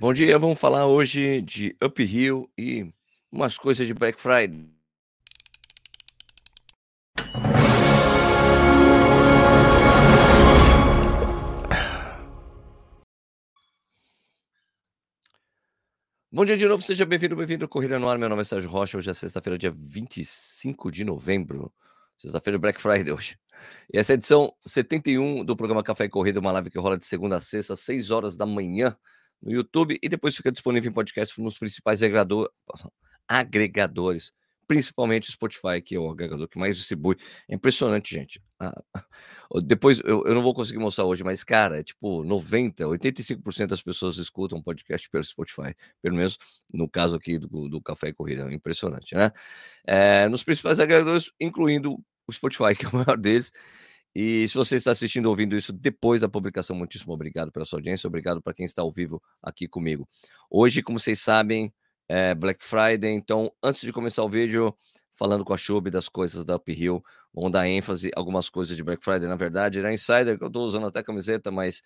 Bom dia, vamos falar hoje de Uphill e umas coisas de Black Friday. Bom dia de novo, seja bem-vindo, bem-vindo ao Corrida no Ar. Meu nome é Sérgio Rocha. Hoje é sexta-feira, dia 25 de novembro. Sexta-feira, Black Friday hoje. E essa é a edição 71 do programa Café e Corrida, uma live que rola de segunda a sexta, às 6 horas da manhã, no YouTube e depois fica disponível em podcast nos principais agregadores, principalmente Spotify, que é o agregador que mais distribui. É impressionante, gente. Ah, depois eu, eu não vou conseguir mostrar hoje, mas, cara, é tipo 90, 85% das pessoas escutam podcast pelo Spotify, pelo menos no caso aqui do, do Café e Corrida. É impressionante, né? É, nos principais agregadores, incluindo o Spotify, que é o maior deles. E se você está assistindo ou ouvindo isso depois da publicação, muitíssimo obrigado pela sua audiência, obrigado para quem está ao vivo aqui comigo. Hoje, como vocês sabem, é Black Friday, então antes de começar o vídeo, falando com a Shub das coisas da Uphill, vamos dar ênfase algumas coisas de Black Friday, na verdade, era Insider, que eu estou usando até camiseta, mas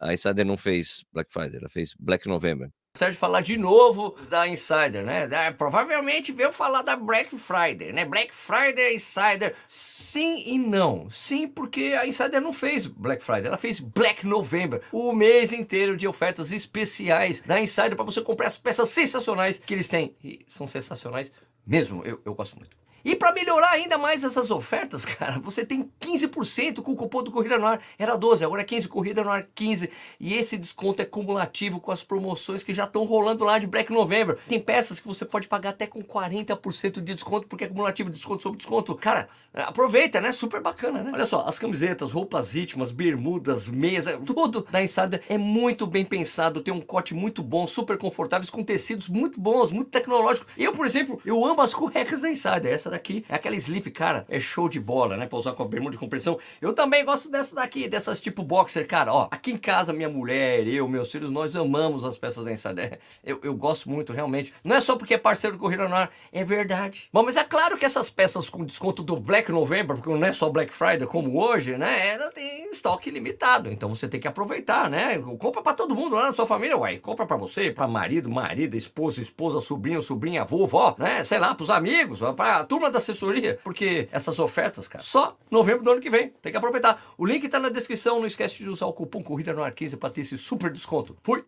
a Insider não fez Black Friday, ela fez Black November. Sérgio falar de novo da Insider, né? É, provavelmente veio falar da Black Friday, né? Black Friday, Insider, sim e não. Sim, porque a Insider não fez Black Friday, ela fez Black November, o mês inteiro de ofertas especiais da Insider para você comprar as peças sensacionais que eles têm. E são sensacionais mesmo, eu, eu gosto muito. E para melhorar ainda mais essas ofertas, cara, você tem 15% com o cupom do Corrida no Ar. Era 12, agora é 15, Corrida no Ar 15. E esse desconto é cumulativo com as promoções que já estão rolando lá de Black November. Tem peças que você pode pagar até com 40% de desconto, porque é cumulativo, desconto sobre desconto. Cara, aproveita, né? Super bacana, né? Olha só, as camisetas, roupas íntimas, bermudas, meias, tudo da Insider é muito bem pensado, tem um corte muito bom, super confortáveis, com tecidos muito bons, muito tecnológicos. Eu, por exemplo, eu amo as cuecas da Insider. Essa daqui é aquela slip, cara, é show de bola, né? Pra usar com a bermuda de compressão. Eu também gosto dessa daqui, dessas tipo boxer, cara. Ó, aqui em casa, minha mulher, eu, meus filhos, nós amamos as peças da Insider. Eu, eu gosto muito, realmente. Não é só porque é parceiro do Corrida no Ar, é verdade. Bom, mas é claro que essas peças com desconto do Black November, porque não é só Black Friday como hoje, né? Ela tem estoque limitado. Então você tem que aproveitar, né? Compra para todo mundo lá na sua família, uai. Compra para você, para marido, marida, esposa, esposa, sobrinho, sobrinha, avô, vó, né? Sei lá, pros amigos, pra turma da assessoria, porque essas ofertas, cara, só novembro do ano que vem. Tem que aproveitar. O link tá na descrição. Não esquece de usar o cupom Corrida no Ar 15 para ter esse super desconto. Fui!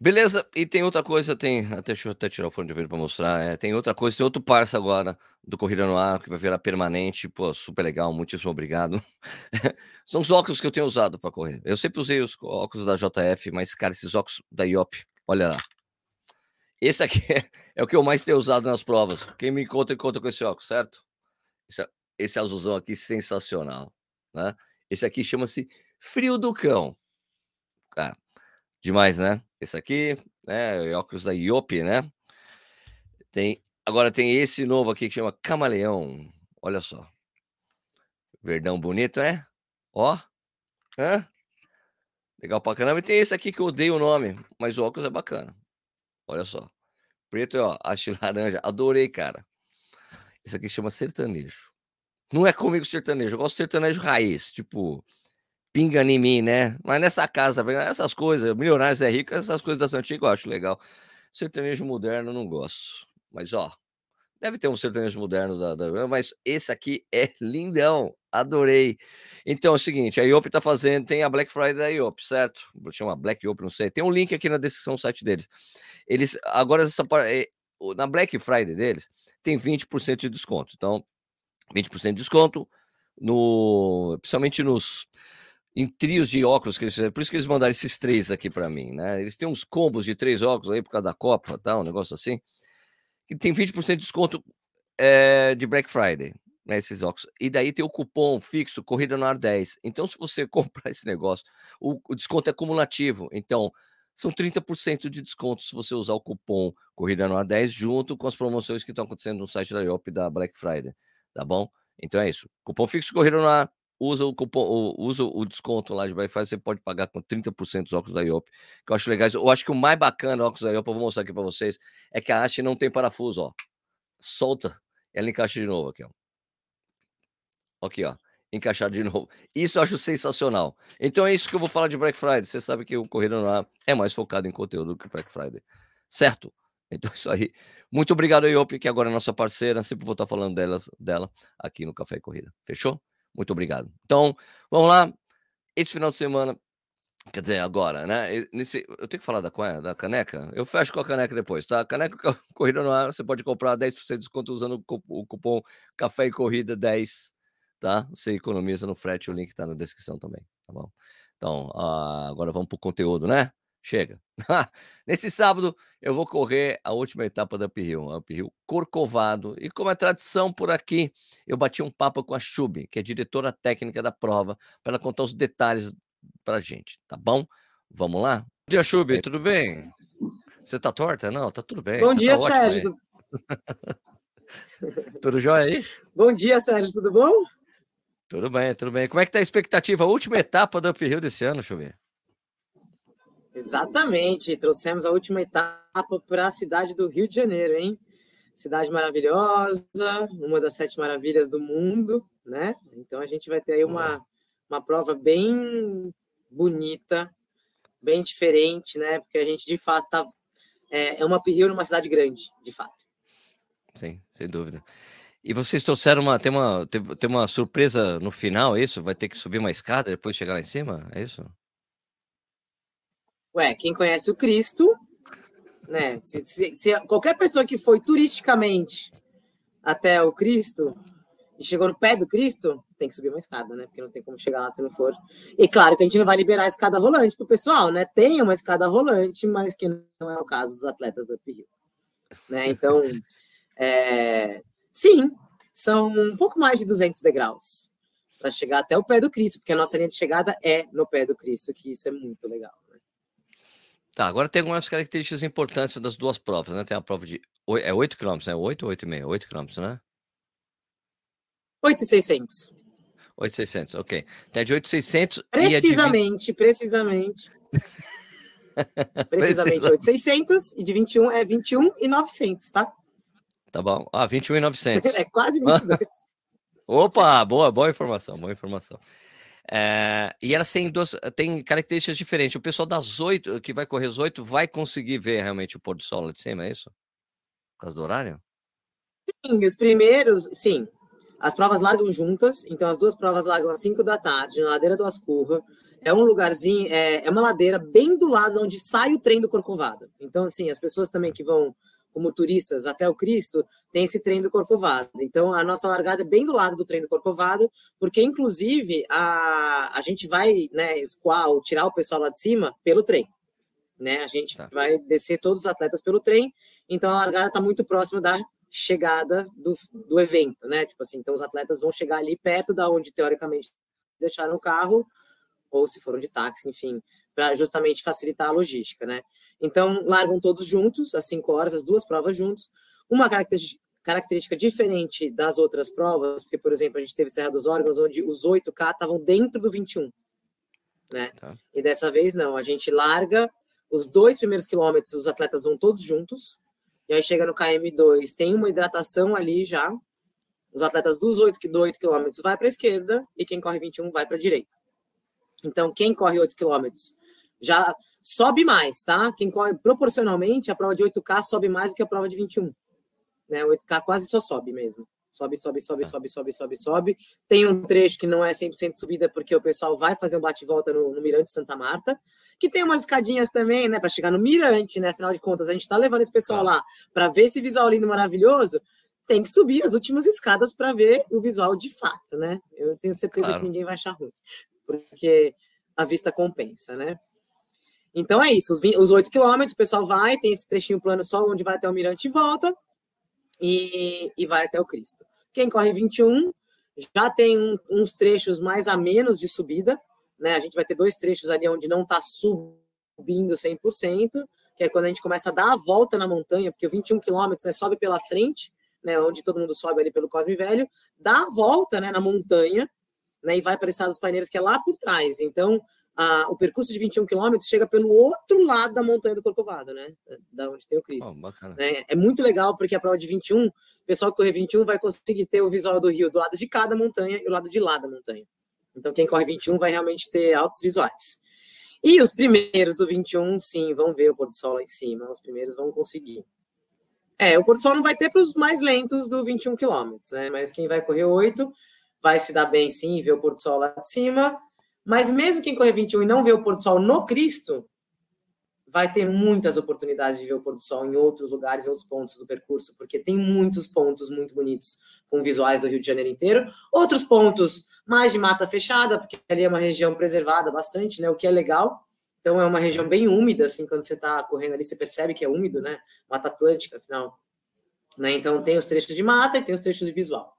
Beleza, e tem outra coisa, tem. Até, deixa eu até tirar o fone de ouvido para mostrar. É, tem outra coisa, tem outro parça agora do Corrida no Ar que vai virar permanente. Pô, super legal, muitíssimo obrigado. São os óculos que eu tenho usado para correr. Eu sempre usei os óculos da JF, mas, cara, esses óculos da IOP, olha lá. Esse aqui é, é, o que eu mais tenho usado nas provas. Quem me encontra, encontra com esse óculos, certo? Esse, esse azulzão aqui, sensacional. Né? Esse aqui chama-se Frio do Cão. Cara, demais, né? Esse aqui, né? Óculos da IOP, né? Tem, agora tem esse novo aqui que chama Camaleão. Olha só. Verdão bonito, né? Ó. Hã? Legal pra caramba. E tem esse aqui que eu odeio o nome, mas o óculos é bacana. Olha só. Preto, ó, haste laranja. Adorei, cara. Esse aqui chama sertanejo. Não é comigo sertanejo, eu gosto de sertanejo raiz, tipo, pinga em mim, né? Mas nessa casa, essas coisas, milionários é rico, essas coisas da Santiago eu acho legal. Sertanejo moderno não gosto. Mas, ó, deve ter um sertanejo moderno da, da mas esse aqui é lindão. Adorei. Então é o seguinte, a IOP tá fazendo, tem a Black Friday da IOP, certo? Chama Black IOP, não sei. Tem um link aqui na descrição do site deles. Eles agora essa eh, na Black Friday deles tem 20% de desconto. Então, 20% de desconto no principalmente nos em trios de óculos que eles fizeram. Por isso que eles mandaram esses três aqui para mim, né? Eles têm uns combos de três óculos aí por causa da Copa, tá? Um negócio assim. Que tem 20% de desconto é, de Black Friday né, esses óculos. E daí tem o cupom fixo, Corrida no Ar 10. Então, se você comprar esse negócio, o, o desconto é cumulativo. Então, são 30% de desconto se você usar o cupom Corrida no Ar 10 junto com as promoções que estão acontecendo no site da IOP da Black Friday. Tá bom? Então é isso. Cupom fixo Corrida no Ar. Usa o cupom, usa o desconto lá de Friday, você pode pagar com 30% dos óculos da IOP, que eu acho legais. Eu acho que o mais bacana óculos da IOP, eu vou mostrar aqui para vocês, é que a haste não tem parafuso, ó. Solta, ela encaixa de novo aqui, ó. Aqui, ó. encaixar de novo. Isso eu acho sensacional. Então é isso que eu vou falar de Black Friday. Você sabe que o Corrida no Ar é mais focado em conteúdo do que Black Friday. Certo? Então é isso aí. Muito obrigado, Iop, que agora é nossa parceira. Sempre vou estar falando delas, dela aqui no Café e Corrida. Fechou? Muito obrigado. Então, vamos lá. Esse final de semana, quer dizer, agora, né? Nesse, eu tenho que falar da, da caneca? Eu fecho com a caneca depois, tá? Caneca Corrida no Ar, você pode comprar 10% de desconto usando o cupom Café e Corrida 10, tá? Você economiza no frete, o link tá na descrição também, tá bom? Então, uh, agora vamos pro conteúdo, né? Chega. Nesse sábado eu vou correr a última etapa da Uphill, a Uphill Corcovado. E como é tradição por aqui, eu bati um papo com a Chub, que é diretora técnica da prova, para ela contar os detalhes para gente, tá bom? Vamos lá? Bom dia, Chub, tudo bem? Você tá torta? Não, tá tudo bem. Bom Você dia, tá Sérgio. tudo jóia aí? Bom dia, Sérgio, tudo bom? Tudo bem, tudo bem. Como é que tá a expectativa? A última etapa da Uphill desse ano, Chub? Exatamente, trouxemos a última etapa para a cidade do Rio de Janeiro, hein? Cidade maravilhosa, uma das sete maravilhas do mundo, né? Então a gente vai ter aí uma, uma prova bem bonita, bem diferente, né? Porque a gente de fato tá, é, é uma Rio numa cidade grande, de fato. Sim, sem dúvida. E vocês trouxeram uma tem uma tem, tem uma surpresa no final, é isso? Vai ter que subir uma escada depois chegar lá em cima, é isso? Ué, quem conhece o Cristo, né? Se, se, se, qualquer pessoa que foi turisticamente até o Cristo e chegou no pé do Cristo, tem que subir uma escada, né? Porque não tem como chegar lá se não for. E claro que a gente não vai liberar a escada rolante para o pessoal, né? Tem uma escada rolante, mas que não é o caso dos atletas da Rio. Né? Então, é... sim, são um pouco mais de 200 degraus para chegar até o pé do Cristo, porque a nossa linha de chegada é no pé do Cristo, que isso é muito legal. Tá, agora tem algumas características importantes das duas provas, né? Tem a prova de é 8 km, né? 8 ou 8,5? 8 km, né? 8,600. 8,600, ok. Tem a de 8,600 Precisamente, de... precisamente. precisamente 8,600 e de 21 é 21,900, tá? Tá bom. Ah, 21,900. é quase 22. Opa, boa, boa informação, boa informação. É, e elas têm, duas, têm características diferentes. O pessoal das oito, que vai correr as oito, vai conseguir ver realmente o pôr do sol lá de cima, é isso? Por causa do horário? Sim, os primeiros, sim. As provas largam juntas, então as duas provas largam às 5 da tarde, na ladeira do Ascurra. É um lugarzinho, é, é uma ladeira bem do lado onde sai o trem do Corcovado. Então, assim, as pessoas também que vão como turistas até o Cristo, tem esse trem do Corcovado. Então, a nossa largada é bem do lado do trem do Corcovado, porque, inclusive, a, a gente vai né, escoar ou tirar o pessoal lá de cima pelo trem. Né? A gente tá. vai descer todos os atletas pelo trem, então a largada está muito próxima da chegada do, do evento, né? Tipo assim, então os atletas vão chegar ali perto da onde, teoricamente, deixaram o carro, ou se foram de táxi, enfim, para justamente facilitar a logística, né? Então, largam todos juntos, às 5 horas, as duas provas juntos. Uma característica diferente das outras provas, porque, por exemplo, a gente teve Serra dos Órgãos, onde os 8K estavam dentro do 21. Né? Tá. E dessa vez, não. A gente larga os dois primeiros quilômetros, os atletas vão todos juntos. E aí chega no KM2, tem uma hidratação ali já. Os atletas dos 8, 8 quilômetros vai para a esquerda e quem corre 21 vai para a direita. Então, quem corre 8 quilômetros já sobe mais, tá? Quem corre proporcionalmente, a prova de 8K sobe mais do que a prova de 21. Né? 8K quase só sobe mesmo. Sobe, sobe, sobe, tá. sobe, sobe, sobe, sobe. Tem um trecho que não é 100% subida, porque o pessoal vai fazer um bate-volta no, no, Mirante Santa Marta, que tem umas escadinhas também, né, para chegar no Mirante, né? Afinal de contas, a gente está levando esse pessoal tá. lá para ver esse visual lindo, maravilhoso. Tem que subir as últimas escadas para ver o visual de fato, né? Eu tenho certeza claro. que ninguém vai achar ruim, porque a vista compensa, né? Então é isso, os, 20, os 8 quilômetros, o pessoal vai, tem esse trechinho plano só onde vai até o Mirante e volta, e, e vai até o Cristo. Quem corre 21 já tem um, uns trechos mais a menos de subida, né? A gente vai ter dois trechos ali onde não está subindo 100%, que é quando a gente começa a dar a volta na montanha, porque o 21 quilômetros né, sobe pela frente, né, onde todo mundo sobe ali pelo Cosme Velho, dá a volta né, na montanha, né, e vai para Estados Paineiros, que é lá por trás. Então, a, o percurso de 21 quilômetros chega pelo outro lado da montanha do Corcovado, né? Da onde tem o Cristo. Oh, né? É muito legal, porque a prova de 21, o pessoal que correr 21 vai conseguir ter o visual do rio do lado de cada montanha e o lado de lá da montanha. Então, quem corre 21 vai realmente ter altos visuais. E os primeiros do 21, sim, vão ver o pôr do sol lá em cima. Os primeiros vão conseguir. É, o pôr do sol não vai ter para os mais lentos do 21 quilômetros, né? Mas quem vai correr 8 vai se dar bem, sim, ver o pôr do sol lá de cima. Mas mesmo quem correr 21 e não ver o pôr do sol no Cristo, vai ter muitas oportunidades de ver o pôr do sol em outros lugares, em outros pontos do percurso, porque tem muitos pontos muito bonitos com visuais do Rio de Janeiro inteiro. Outros pontos mais de mata fechada, porque ali é uma região preservada bastante, né? O que é legal. Então é uma região bem úmida, assim, quando você está correndo ali, você percebe que é úmido, né? Mata Atlântica, afinal. Né? Então tem os trechos de mata e tem os trechos de visual.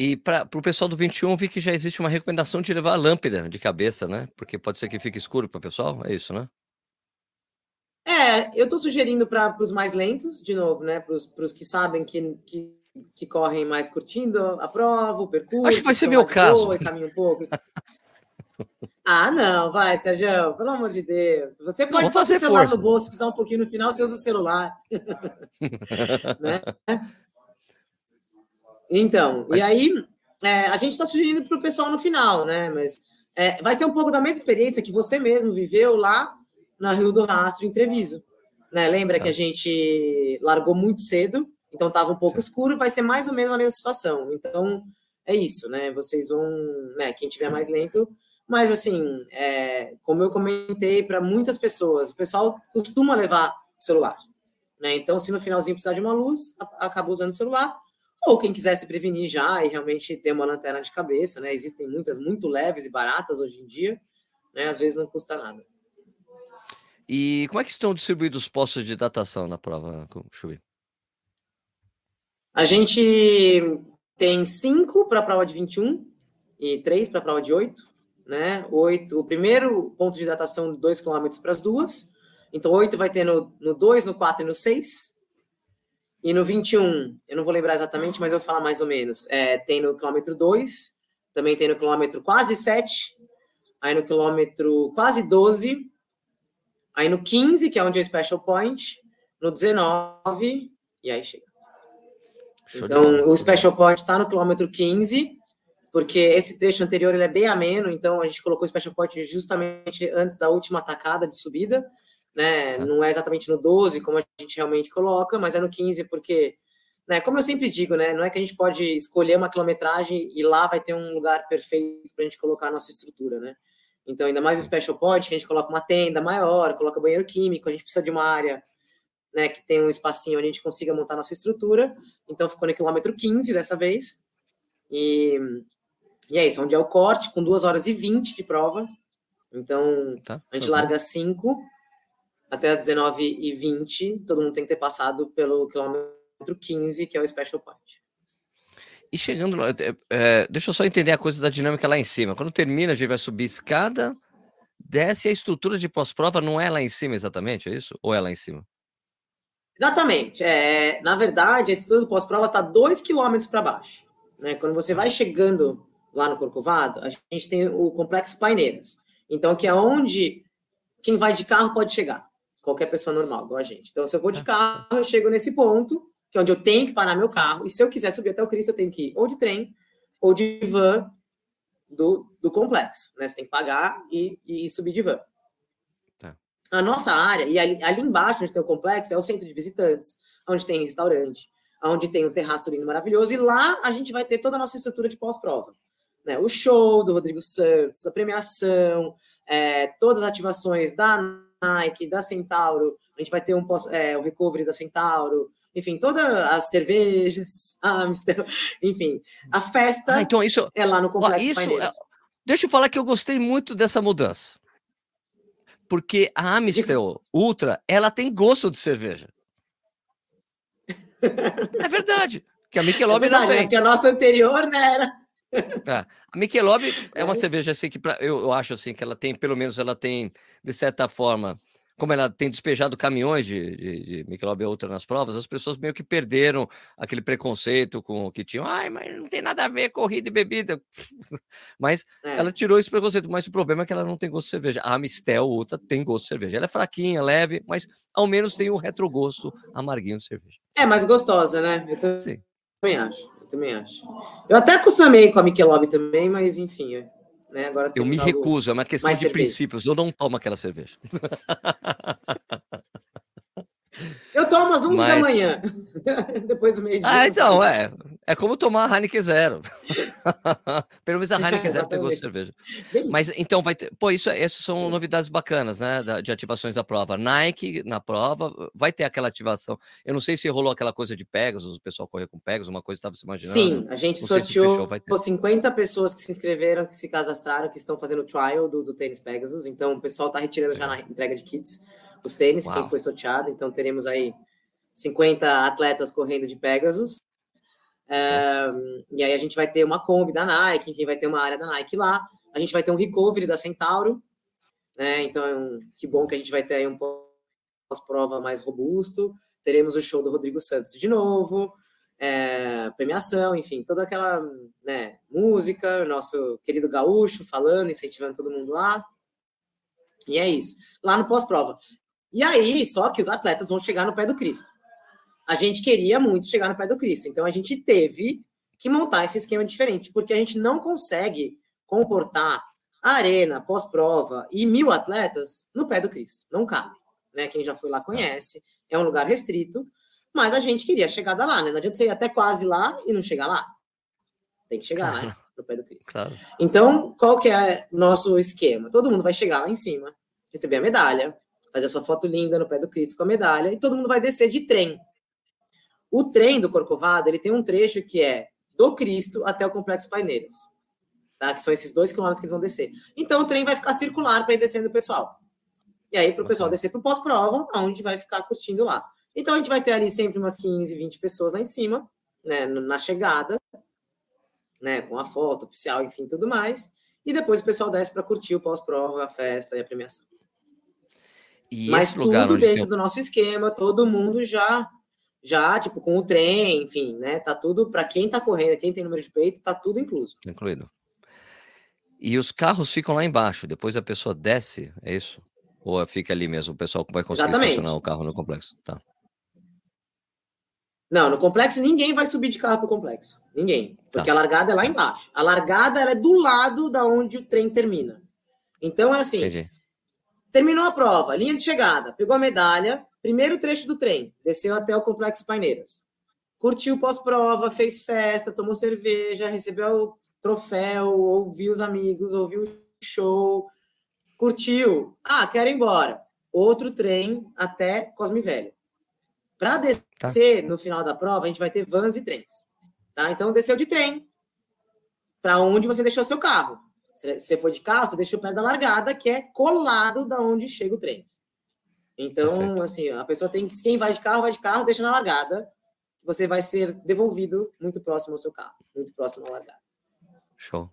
E para o pessoal do 21, vi que já existe uma recomendação de levar a lâmpada de cabeça, né? Porque pode ser que fique escuro para o pessoal, é isso, né? É, eu estou sugerindo para os mais lentos, de novo, né? Para os que sabem que, que, que, correm mais curtindo a prova, o percurso. Acho que vai ser meu caso. Boa, um pouco. ah, não, vai, Sérgio, pelo amor de Deus. Você pode não, fazer o celular força. no bolso, precisar um pouquinho no final, você usa o celular. né? Então, e aí é, a gente está sugerindo para o pessoal no final, né? Mas é, vai ser um pouco da mesma experiência que você mesmo viveu lá na Rio do Rastro, em Treviso. Né? Lembra tá. que a gente largou muito cedo, então estava um pouco escuro, vai ser mais ou menos a mesma situação. Então, é isso, né? Vocês vão, né? Quem tiver mais lento, mas assim, é, como eu comentei para muitas pessoas, o pessoal costuma levar celular, né? Então, se no finalzinho precisar de uma luz, acaba usando o celular. Ou quem quiser se prevenir já e realmente ter uma lanterna de cabeça, né? Existem muitas muito leves e baratas hoje em dia, né? Às vezes não custa nada. E como é que estão distribuídos os postos de datação na prova, Chui? A gente tem cinco para a prova de 21 e três para a prova de 8, né? Oito, o primeiro ponto de datação, 2 km para as duas. Então, oito vai ter no 2, no 4 e no 6. E no 21, eu não vou lembrar exatamente, mas eu vou falar mais ou menos. É, tem no quilômetro 2, também tem no quilômetro quase 7, aí no quilômetro quase 12, aí no 15, que é onde é o Special Point, no 19, e aí chega. Então, o Special Point está no quilômetro 15, porque esse trecho anterior ele é bem ameno, então a gente colocou o Special Point justamente antes da última atacada de subida né? Tá. Não é exatamente no 12 como a gente realmente coloca, mas é no 15 porque, né, como eu sempre digo, né, não é que a gente pode escolher uma quilometragem e lá vai ter um lugar perfeito para a gente colocar a nossa estrutura, né? Então, ainda mais o Special Point, que a gente coloca uma tenda maior, coloca banheiro químico, a gente precisa de uma área né, que tem um espacinho onde a gente consiga montar nossa estrutura. Então, ficou no quilômetro 15 dessa vez. E, e é isso, onde é o corte, com 2 horas e 20 de prova. Então, tá, a gente tá larga 5 até as 19h20, todo mundo tem que ter passado pelo quilômetro 15, que é o Special Point. E chegando lá, é, é, deixa eu só entender a coisa da dinâmica lá em cima. Quando termina, a gente vai subir escada, desce a estrutura de pós-prova, não é lá em cima exatamente, é isso? Ou é lá em cima? Exatamente. É, na verdade, a estrutura do pós-prova está dois quilômetros para baixo. Né? Quando você vai chegando lá no Corcovado, a gente tem o complexo Paineiras. Então, que é onde quem vai de carro pode chegar qualquer pessoa normal, igual a gente. Então, se eu vou de carro, eu chego nesse ponto, que é onde eu tenho que parar meu carro, e se eu quiser subir até o Cristo, eu tenho que ir ou de trem ou de van do, do complexo, né? Você tem que pagar e, e subir de van. Tá. A nossa área, e ali, ali, embaixo, onde tem o complexo, é o centro de visitantes, onde tem restaurante, onde tem um terraço lindo maravilhoso, e lá a gente vai ter toda a nossa estrutura de pós-prova. Né? O show do Rodrigo Santos, a premiação, é, todas as ativações da Nike, da Centauro, a gente vai ter um é, o recovery da Centauro, enfim, todas as cervejas, a Amstel, enfim, a festa ah, então isso, é lá no Complexo isso, é, Deixa eu falar que eu gostei muito dessa mudança. Porque a Amstel Ultra, ela tem gosto de cerveja. é verdade. Que a Michelob é verdade, não tem. Né? Que a nossa anterior, né, era... Tá. A Michelob é uma cerveja assim que pra, eu, eu acho assim que ela tem, pelo menos ela tem, de certa forma, como ela tem despejado caminhões de, de, de Michelob Ultra nas provas, as pessoas meio que perderam aquele preconceito com o que tinham. Ai, mas não tem nada a ver corrida e bebida. mas é. ela tirou esse preconceito. Mas o problema é que ela não tem gosto de cerveja. A Mistel Ultra tem gosto de cerveja. Ela é fraquinha, leve, mas ao menos tem um retrogosto amarguinho de cerveja. É mais gostosa, né? Eu Sim. também acho. Também acho. Eu até acostumei com a Michelob também, mas enfim. Né? Agora eu me recuso, é uma questão de cerveja. princípios. Eu não tomo aquela cerveja. Tomo às 11 Mas... da manhã, depois do meio-dia. Ah, então, é. É como tomar a Heineken Zero. Pelo menos a Heineken Zero de cerveja. Mas então vai ter. Pô, isso, essas são novidades bacanas, né? de ativações da prova. Nike na prova, vai ter aquela ativação. Eu não sei se rolou aquela coisa de Pegasus, o pessoal correr com Pegasus, uma coisa que estava se imaginando. Sim, a gente não sorteou se 50 pessoas que se inscreveram, que se cadastraram, que estão fazendo o trial do, do tênis Pegasus. Então o pessoal está retirando já na entrega de kits os tênis, Uau. quem foi sorteado. Então teremos aí 50 atletas correndo de Pegasus. É, e aí a gente vai ter uma Kombi da Nike, enfim, vai ter uma área da Nike lá. A gente vai ter um recovery da Centauro, né? Então, é que bom que a gente vai ter aí um pós-prova mais robusto. Teremos o show do Rodrigo Santos de novo, é, premiação, enfim, toda aquela né, música, nosso querido gaúcho falando, incentivando todo mundo lá. E é isso. Lá no pós-prova. E aí, só que os atletas vão chegar no pé do Cristo. A gente queria muito chegar no pé do Cristo. Então, a gente teve que montar esse esquema diferente, porque a gente não consegue comportar a arena, pós-prova e mil atletas no pé do Cristo. Não cabe. Né? Quem já foi lá conhece. É um lugar restrito, mas a gente queria chegar lá, né? Não adianta você ir até quase lá e não chegar lá. Tem que chegar lá, né? no pé do Cristo. Claro. Então, qual que é nosso esquema? Todo mundo vai chegar lá em cima, receber a medalha, fazer sua foto linda no pé do Cristo com a medalha, e todo mundo vai descer de trem. O trem do Corcovado, ele tem um trecho que é do Cristo até o Complexo Paineiras, tá? que são esses dois quilômetros que eles vão descer. Então, o trem vai ficar circular para ir descendo o pessoal. E aí, para o pessoal descer para o pós-prova, aonde vai ficar curtindo lá. Então, a gente vai ter ali sempre umas 15, 20 pessoas lá em cima, né, na chegada, né, com a foto oficial, enfim, tudo mais. E depois o pessoal desce para curtir o pós-prova, a festa e a premiação. E Mas tudo dentro tem... do nosso esquema, todo mundo já, já, tipo, com o trem, enfim, né? Tá tudo, para quem tá correndo, quem tem número de peito, tá tudo incluso. Incluído. E os carros ficam lá embaixo, depois a pessoa desce, é isso? Ou fica ali mesmo, o pessoal vai conseguir Exatamente. estacionar o carro no complexo? Tá. Não, no complexo ninguém vai subir de carro pro complexo. Ninguém. Porque tá. a largada é lá embaixo. A largada é do lado da onde o trem termina. Então é assim. Entendi. Terminou a prova, linha de chegada, pegou a medalha, primeiro trecho do trem, desceu até o Complexo Paineiras. Curtiu pós-prova, fez festa, tomou cerveja, recebeu o troféu, ouviu os amigos, ouviu o show, curtiu. Ah, quero ir embora. Outro trem até Cosme Velho. Para descer tá. no final da prova, a gente vai ter vans e trens. Tá? Então, desceu de trem para onde você deixou seu carro. Se você for de carro, você deixa o pé da largada, que é colado da onde chega o trem. Então, Perfeito. assim, a pessoa tem que. Quem vai de carro, vai de carro, deixa na largada. Você vai ser devolvido muito próximo ao seu carro, muito próximo à largada. Show.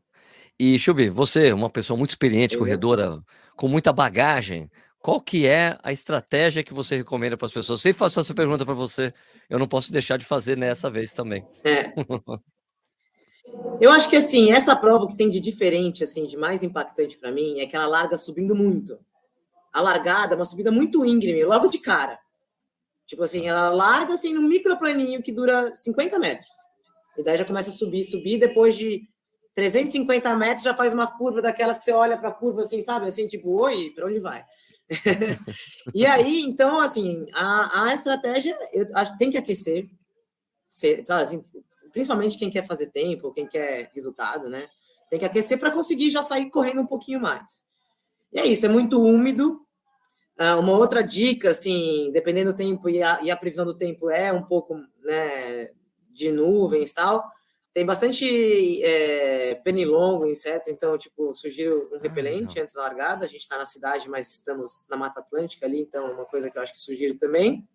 E, Chubi, você, uma pessoa muito experiente, Eu corredora, com muita bagagem, qual que é a estratégia que você recomenda para as pessoas? Se faço essa pergunta para você, eu não posso deixar de fazer nessa vez também. É. Eu acho que assim, essa prova que tem de diferente, assim, de mais impactante para mim, é que ela larga subindo muito. A largada é uma subida muito íngreme, logo de cara. Tipo assim, ela larga assim num microplaninho que dura 50 metros. E daí já começa a subir, subir, depois de 350 metros já faz uma curva daquelas que você olha para a curva assim, sabe? Assim, tipo, oi, para onde vai? e aí, então, assim, a, a estratégia eu acho tem que aquecer. Ser, sabe, assim, principalmente quem quer fazer tempo, quem quer resultado, né? Tem que aquecer para conseguir já sair correndo um pouquinho mais. E é isso, é muito úmido. Ah, uma outra dica, assim, dependendo do tempo e a, e a previsão do tempo é um pouco né, de nuvens e tal. Tem bastante é, penilongo, inseto, então, tipo, sugiro um ah, repelente ah, antes da largada. A gente está na cidade, mas estamos na Mata Atlântica ali, então, é uma coisa que eu acho que sugiro também.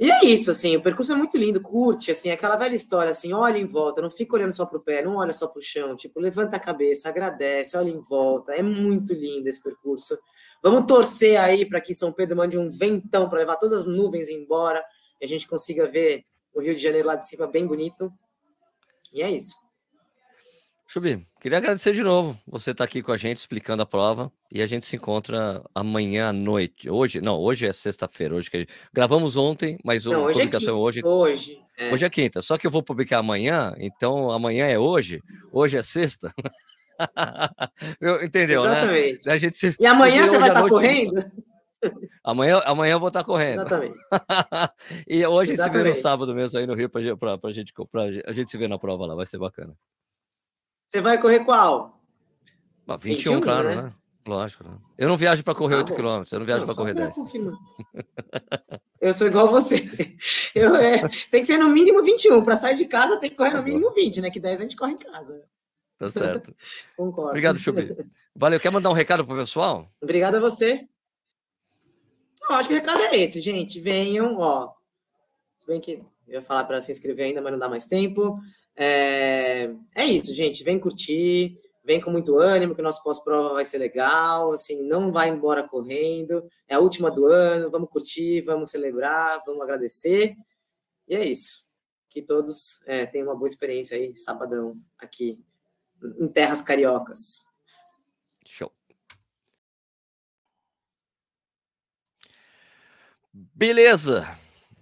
E é isso, assim, o percurso é muito lindo, curte, assim, aquela velha história, assim, olha em volta, não fica olhando só para o pé, não olha só para o chão, tipo, levanta a cabeça, agradece, olha em volta, é muito lindo esse percurso. Vamos torcer aí para que São Pedro mande um ventão para levar todas as nuvens embora e a gente consiga ver o Rio de Janeiro lá de cima bem bonito. E é isso. Chubi, queria agradecer de novo você estar tá aqui com a gente explicando a prova e a gente se encontra amanhã à noite. Hoje, não, hoje é sexta-feira. Hoje que gravamos ontem, mas não, hoje publicação é hoje. Hoje. É. Hoje é quinta. Só que eu vou publicar amanhã, então amanhã é hoje. Hoje é sexta. Entendeu? Né? Exatamente. Né? A gente se... E amanhã você vai estar tá correndo? Amanhã, amanhã eu vou estar tá correndo. Exatamente. e hoje Exatamente. a gente se vê no sábado mesmo aí no Rio para a gente, pra, a gente se ver na prova lá, vai ser bacana. Você vai correr qual? 21, 21 claro, né? né? Lógico. Né? Eu não viajo para correr ah, 8 km, eu não viajo para correr 10. Eu sou igual você. Eu, é, tem que ser no mínimo 21. Para sair de casa tem que correr no mínimo 20, né? Que 10 a gente corre em casa. Tá certo. Concordo. Obrigado, Chubi. Valeu. Quer mandar um recado para o pessoal? Obrigado a você. Eu acho que o recado é esse, gente. Venham, ó. Se bem que eu ia falar para se inscrever ainda, mas não dá mais tempo. É, é isso, gente. Vem curtir, vem com muito ânimo, que o nosso pós-prova vai ser legal. Assim, não vai embora correndo. É a última do ano. Vamos curtir, vamos celebrar, vamos agradecer. E é isso. Que todos é, tenham uma boa experiência aí, sabadão, aqui em terras cariocas. Show. Beleza.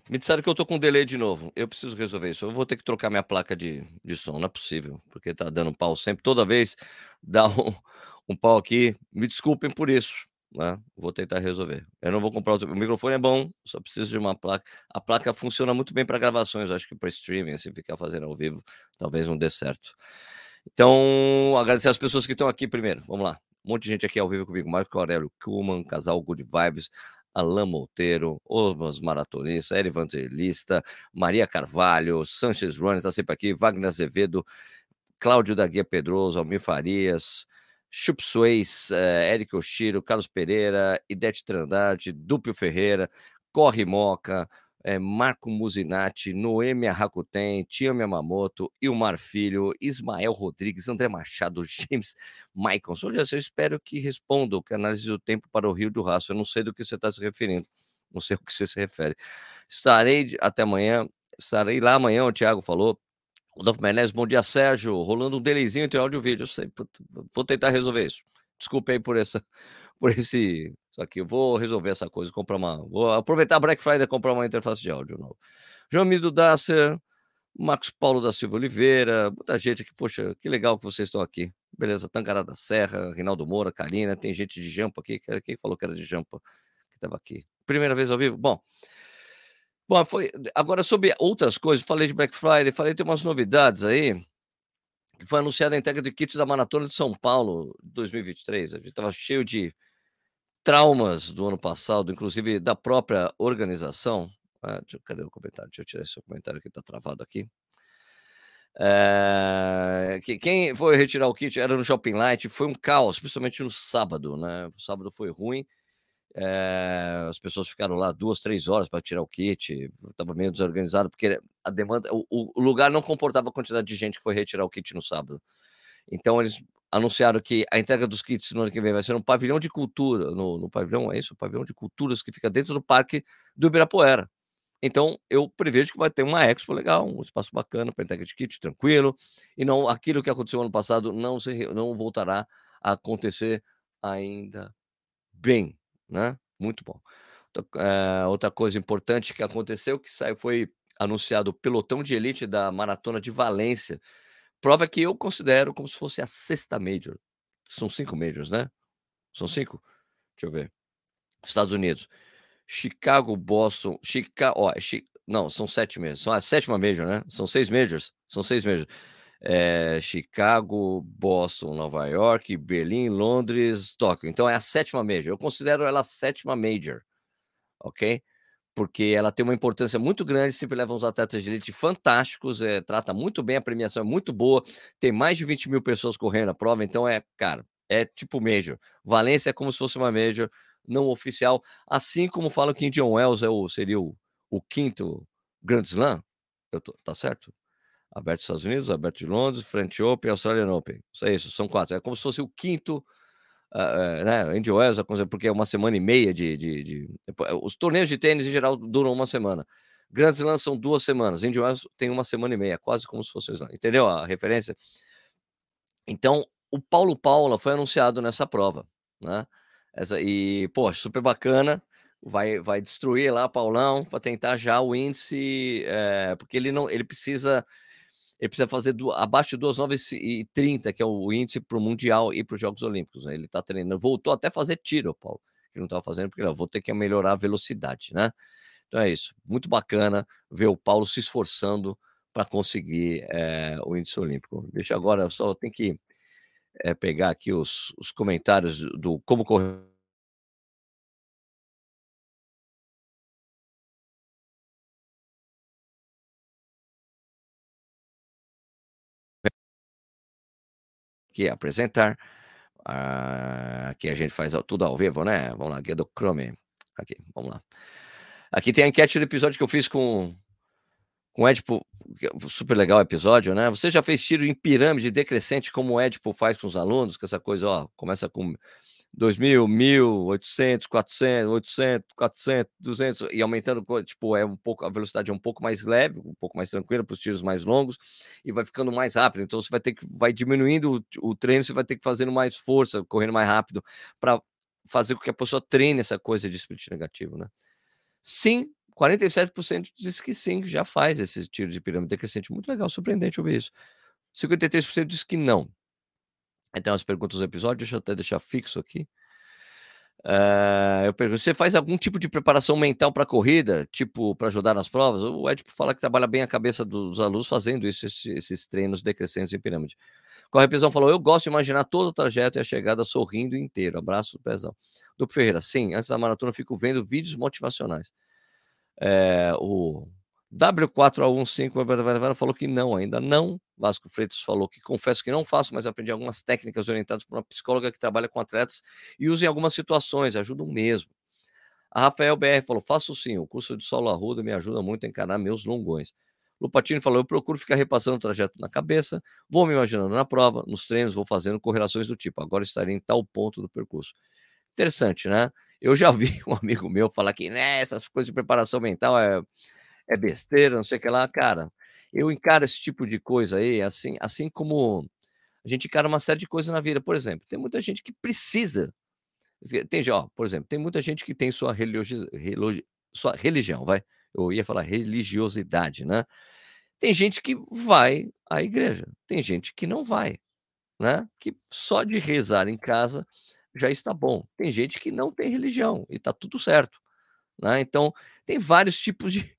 Me disseram que eu tô com delay de novo. Eu preciso resolver isso. Eu vou ter que trocar minha placa de, de som. Não é possível, porque tá dando pau sempre. Toda vez dá um, um pau aqui. Me desculpem por isso. Né? Vou tentar resolver. Eu não vou comprar outro. O microfone é bom, só preciso de uma placa. A placa funciona muito bem para gravações. Acho que para streaming, assim, ficar fazendo ao vivo, talvez não dê certo. Então, agradecer as pessoas que estão aqui primeiro. Vamos lá. Um monte de gente aqui ao vivo comigo. Marco Aurélio Kuhlmann, casal Good Vibes, Alain Monteiro, Osmos Maratonista, Eri Vangelista, Maria Carvalho, Sanchez Runes, está sempre aqui, Wagner Azevedo, Cláudio da Guia Pedroso, Almir Farias, Chup Suez, eh, Eric Oshiro, Carlos Pereira, Idete Trandade, Dúpio Ferreira, Corre Moca, é, Marco Musinati, Noemi Rakuten, Tia Yamamoto, Ilmar Filho, Ismael Rodrigues, André Machado, James Michael. Olha, eu espero que respondam que análise do tempo para o Rio do Rastro. Eu não sei do que você está se referindo, não sei o que você se refere. Estarei até amanhã, estarei lá amanhã, o Thiago falou. Rodolfo Menezes, bom dia, Sérgio. Rolando um delayzinho entre áudio e vídeo. Eu sei, vou tentar resolver isso. Desculpe aí por essa, por esse só que eu vou resolver essa coisa, comprar uma. Vou aproveitar a Black Friday e comprar uma interface de áudio novo. João Mido Dasser, Marcos Paulo da Silva Oliveira, muita gente aqui, poxa, que legal que vocês estão aqui. Beleza, Tangará da Serra, Rinaldo Moura, Karina, tem gente de Jampa aqui. Quem falou que era de Jampa que estava aqui? Primeira vez ao vivo? Bom. Bom, foi. Agora, sobre outras coisas, falei de Black Friday, falei tem umas novidades aí que foi anunciada a entrega de kits da Maratona de São Paulo 2023. A gente estava cheio de traumas do ano passado, inclusive da própria organização. Ah, deixa, cadê o comentário? Deixa eu tirar esse comentário que está travado aqui. É, que, quem foi retirar o kit era no Shopping Light, foi um caos, principalmente no sábado, né? O sábado foi ruim. É, as pessoas ficaram lá duas, três horas para tirar o kit. Estava meio desorganizado, porque a demanda, o, o, lugar não comportava a quantidade de gente que foi retirar o kit no sábado. Então eles anunciaram que a entrega dos kits no ano que vem vai ser no pavilhão de cultura, no, no pavilhão, é isso? O pavilhão de culturas que fica dentro do parque do Ibirapuera. Então, eu prevejo que vai ter uma expo legal, um espaço bacana para entrega de kit, tranquilo, e não aquilo que aconteceu ano passado não se, não voltará a acontecer ainda bem, né? Muito bom. É, outra coisa importante que aconteceu que saiu foi anunciado o pelotão de elite da maratona de Valência, Prova que eu considero como se fosse a sexta major. São cinco majors, né? São cinco? Deixa eu ver. Estados Unidos. Chicago, Boston, Chicago, ó, Chi... não, são sete majors. São a sétima major, né? São seis majors. São seis majors. É, Chicago, Boston, Nova York, Berlim, Londres, Tóquio. Então é a sétima major. Eu considero ela a sétima major, ok? porque ela tem uma importância muito grande, sempre leva uns atletas de elite fantásticos, é, trata muito bem, a premiação é muito boa, tem mais de 20 mil pessoas correndo a prova, então é, cara, é tipo Major. Valência é como se fosse uma Major não oficial, assim como falam que Indian Wells é o, seria o, o quinto Grand Slam, eu tô, tá certo? Aberto dos Estados Unidos, aberto de Londres, French Open, Australian Open. Isso é isso, são quatro. É como se fosse o quinto, uh, né? Andy Wells, porque é uma semana e meia de, de, de, Os torneios de tênis, em geral, duram uma semana. Grand Slam são duas semanas. Indy Wells tem uma semana e meia, quase como se fosse Slam. Entendeu a referência? Então, o Paulo Paula foi anunciado nessa prova, né? Essa, e, pô, super bacana. Vai, vai destruir lá Paulão para tentar já o índice, é, porque ele não, ele precisa, ele precisa fazer do, abaixo de 2,930, que é o índice para o Mundial e para os Jogos Olímpicos. Né? Ele está treinando, voltou até fazer tiro, Paulo, que não estava fazendo, porque vou ter que melhorar a velocidade, né? Então é isso, muito bacana ver o Paulo se esforçando para conseguir é, o índice olímpico. Deixa agora, só tem que é, pegar aqui os, os comentários do como correr. Aqui apresentar. Ah, aqui a gente faz tudo ao vivo, né? Vamos lá, guia do Chrome. Aqui, vamos lá. Aqui tem a enquete do episódio que eu fiz com com o Édipo, é super legal episódio, né? Você já fez tiro em pirâmide decrescente, como o Édipo faz com os alunos, com essa coisa, ó, começa com 2.000, 1.000, 800, 400, 800, 400, 200, e aumentando, tipo, é um pouco, a velocidade é um pouco mais leve, um pouco mais tranquila para os tiros mais longos, e vai ficando mais rápido. Então, você vai ter que, vai diminuindo o, o treino, você vai ter que fazer mais força, correndo mais rápido, para fazer com que a pessoa treine essa coisa de split negativo, né? Sim, 47% diz que sim, já faz esse tiro de pirâmide decrescente. Muito legal, surpreendente ouvir isso. 53% diz que não. Então, as perguntas do episódio, deixa eu até deixar fixo aqui. Uh, eu pergunto: você faz algum tipo de preparação mental para a corrida, tipo, para ajudar nas provas? O Ed fala que trabalha bem a cabeça dos alunos fazendo isso, esses, esses treinos decrescentes em pirâmide. Correpisão falou: Eu gosto de imaginar todo o trajeto e a chegada sorrindo inteiro. Abraço do Pezão. Duplo Ferreira, sim, antes da maratona fico vendo vídeos motivacionais. É, o W4A15 falou que não, ainda não. Vasco Freitas falou que confesso que não faço, mas aprendi algumas técnicas orientadas por uma psicóloga que trabalha com atletas e usa em algumas situações, ajudam mesmo. A Rafael BR falou: faço sim, o curso de solo arruda me ajuda muito a encarar meus longões. Lupatini falou: eu procuro ficar repassando o trajeto na cabeça, vou me imaginando na prova, nos treinos, vou fazendo correlações do tipo, agora estarei em tal ponto do percurso. Interessante, né? Eu já vi um amigo meu falar que né, essas coisas de preparação mental é, é besteira, não sei o que lá. Cara, eu encaro esse tipo de coisa aí, assim, assim como a gente encara uma série de coisas na vida. Por exemplo, tem muita gente que precisa. Tem, ó, por exemplo, tem muita gente que tem sua, religio, sua religião, vai. Eu ia falar religiosidade, né? Tem gente que vai à igreja, tem gente que não vai, né? Que só de rezar em casa já está bom. Tem gente que não tem religião e está tudo certo. Né? Então, tem vários tipos de,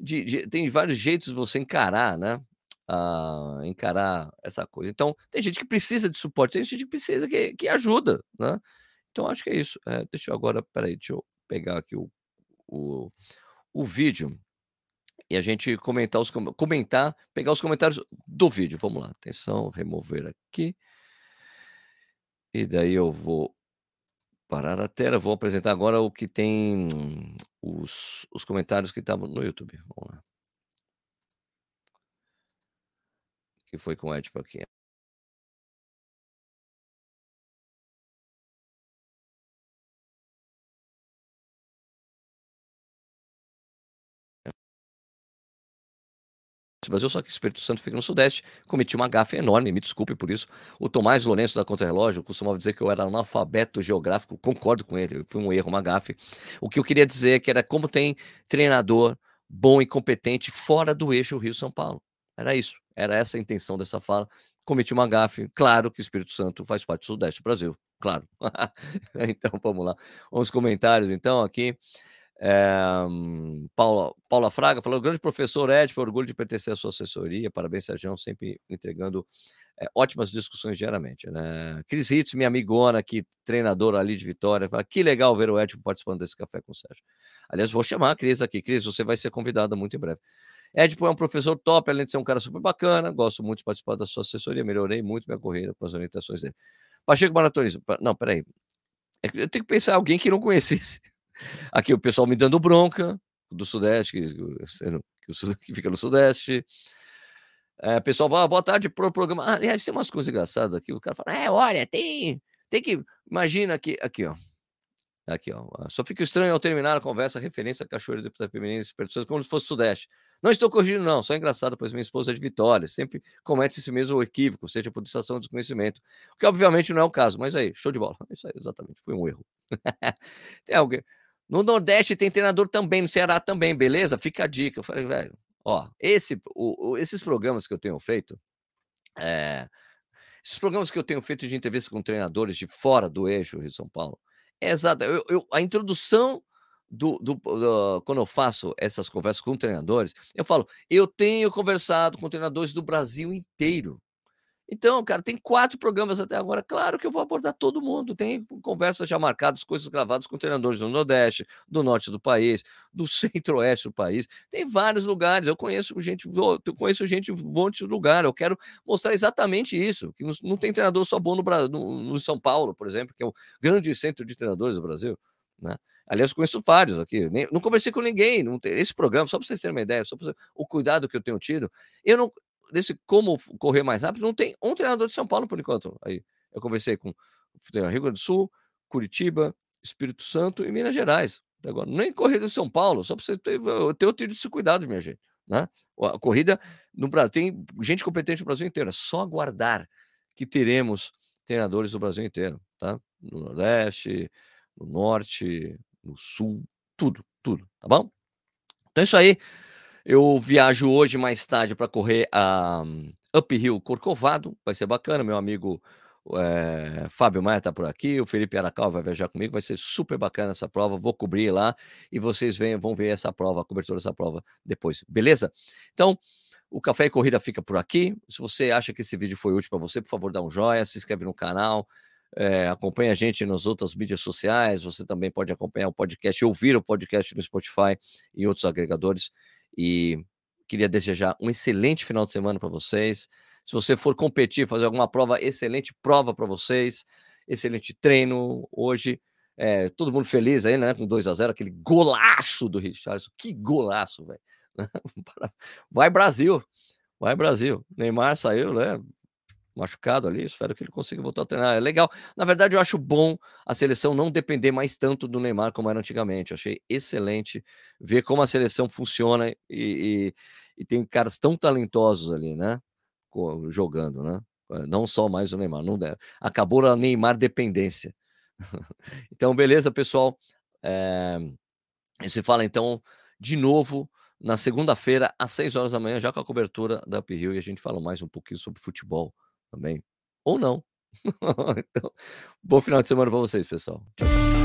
de, de, Tem vários jeitos de você encarar, né? Ah, encarar essa coisa. Então, tem gente que precisa de suporte, tem gente que precisa que, que ajuda, né? Então, acho que é isso. É, deixa eu agora, peraí, deixa eu pegar aqui o, o, o vídeo e a gente comentar os comentar, pegar os comentários do vídeo. Vamos lá, atenção, remover aqui. E daí eu vou parar a tela. Vou apresentar agora o que tem os, os comentários que estavam no YouTube. Vamos lá. Que foi com o Ed aqui. Brasil, só que Espírito Santo fica no Sudeste. Cometi uma gafe enorme, me desculpe por isso. O Tomás Lourenço da Contra-Relógio costumava dizer que eu era analfabeto geográfico, concordo com ele, foi um erro, uma gafe. O que eu queria dizer é que era como tem treinador bom e competente fora do eixo Rio-São Paulo. Era isso, era essa a intenção dessa fala. Cometi uma gafe, claro que Espírito Santo faz parte do Sudeste do Brasil, claro. então vamos lá. Vamos comentários então aqui. É, Paula, Paula Fraga falou: grande professor Ed, orgulho de pertencer à sua assessoria. Parabéns, Sérgio, sempre entregando é, ótimas discussões diariamente. Né? Cris Hitz, minha amigona aqui, treinadora ali de Vitória, fala: que legal ver o Ed participando desse café com o Sérgio. Aliás, vou chamar a Cris aqui. Cris, você vai ser convidada muito em breve. Ed é um professor top, além de ser um cara super bacana. Gosto muito de participar da sua assessoria. Melhorei muito minha corrida com as orientações dele. Pacheco Maratonista. Não, peraí. É eu tenho que pensar alguém que não conhecesse. Aqui o pessoal me dando bronca. do Sudeste, que, que, que fica no Sudeste. É, pessoal fala, boa tarde pro programa. Ah, aliás, tem umas coisas engraçadas aqui. O cara fala, é, olha, tem, tem que. Imagina que. Aqui, ó. Aqui, ó. Só fica estranho ao terminar a conversa a referência a Cachoeira de Feminina e como se fosse Sudeste. Não estou corrigindo, não. Só é engraçado, pois minha esposa é de Vitória. Sempre comete esse mesmo equívoco, seja por distração ou desconhecimento. O que, obviamente, não é o caso. Mas aí, show de bola. Isso aí, exatamente. Foi um erro. tem alguém. No Nordeste tem treinador também, no Ceará também, beleza? Fica a dica. Eu falei, velho, ó, esse, o, o, esses programas que eu tenho feito, é, esses programas que eu tenho feito de entrevista com treinadores de fora do eixo Rio São Paulo, é exato. Eu, eu, a introdução do, do, do, quando eu faço essas conversas com treinadores, eu falo, eu tenho conversado com treinadores do Brasil inteiro. Então, cara, tem quatro programas até agora. Claro que eu vou abordar todo mundo. Tem conversas já marcadas, coisas gravadas com treinadores do Nordeste, do Norte do país, do Centro-Oeste do país. Tem vários lugares. Eu conheço gente, eu conheço gente de um monte de lugar. Eu quero mostrar exatamente isso. Que não, tem treinador só bom no, no, no São Paulo, por exemplo, que é o grande centro de treinadores do Brasil. Né? Aliás, conheço vários aqui. Nem, não conversei com ninguém. Não tem, esse programa, só para vocês terem uma ideia, só para o cuidado que eu tenho tido, eu não, desse como correr mais rápido, não tem um treinador de São Paulo por enquanto. Aí eu conversei com Rio Grande do Sul, Curitiba, Espírito Santo e Minas Gerais. Agora, nem corrida de São Paulo, só para você ter, ter o tiro desse cuidado, minha gente. Né? A corrida no Brasil tem gente competente no Brasil inteiro. É só aguardar que teremos treinadores do Brasil inteiro, tá? No Nordeste, no Norte, no Sul, tudo, tudo, tá bom? Então é isso aí. Eu viajo hoje mais tarde para correr a Uphill Corcovado, vai ser bacana. Meu amigo é, Fábio Maia está por aqui, o Felipe Aracal vai viajar comigo, vai ser super bacana essa prova. Vou cobrir lá e vocês vem, vão ver essa prova, a cobertura dessa prova depois, beleza? Então, o Café e Corrida fica por aqui. Se você acha que esse vídeo foi útil para você, por favor, dá um joinha, se inscreve no canal. É, acompanhe a gente nas outras mídias sociais. Você também pode acompanhar o podcast, ouvir o podcast no Spotify e outros agregadores. E queria desejar um excelente final de semana para vocês. Se você for competir, fazer alguma prova, excelente prova para vocês, excelente treino hoje. É, todo mundo feliz aí, né? Com 2 a 0 aquele golaço do Richardson. Que golaço, velho. Vai Brasil. Vai Brasil. Neymar saiu, né? Machucado ali, espero que ele consiga voltar a treinar. É legal. Na verdade, eu acho bom a seleção não depender mais tanto do Neymar como era antigamente. Eu achei excelente ver como a seleção funciona e, e, e tem caras tão talentosos ali, né? Jogando, né? Não só mais o Neymar. Não deve. Acabou a Neymar dependência. então, beleza, pessoal. É... Se fala então de novo na segunda-feira, às 6 horas da manhã, já com a cobertura da Uphill, e a gente fala mais um pouquinho sobre futebol também. Ou não. então, bom final de semana para vocês, pessoal. Tchau.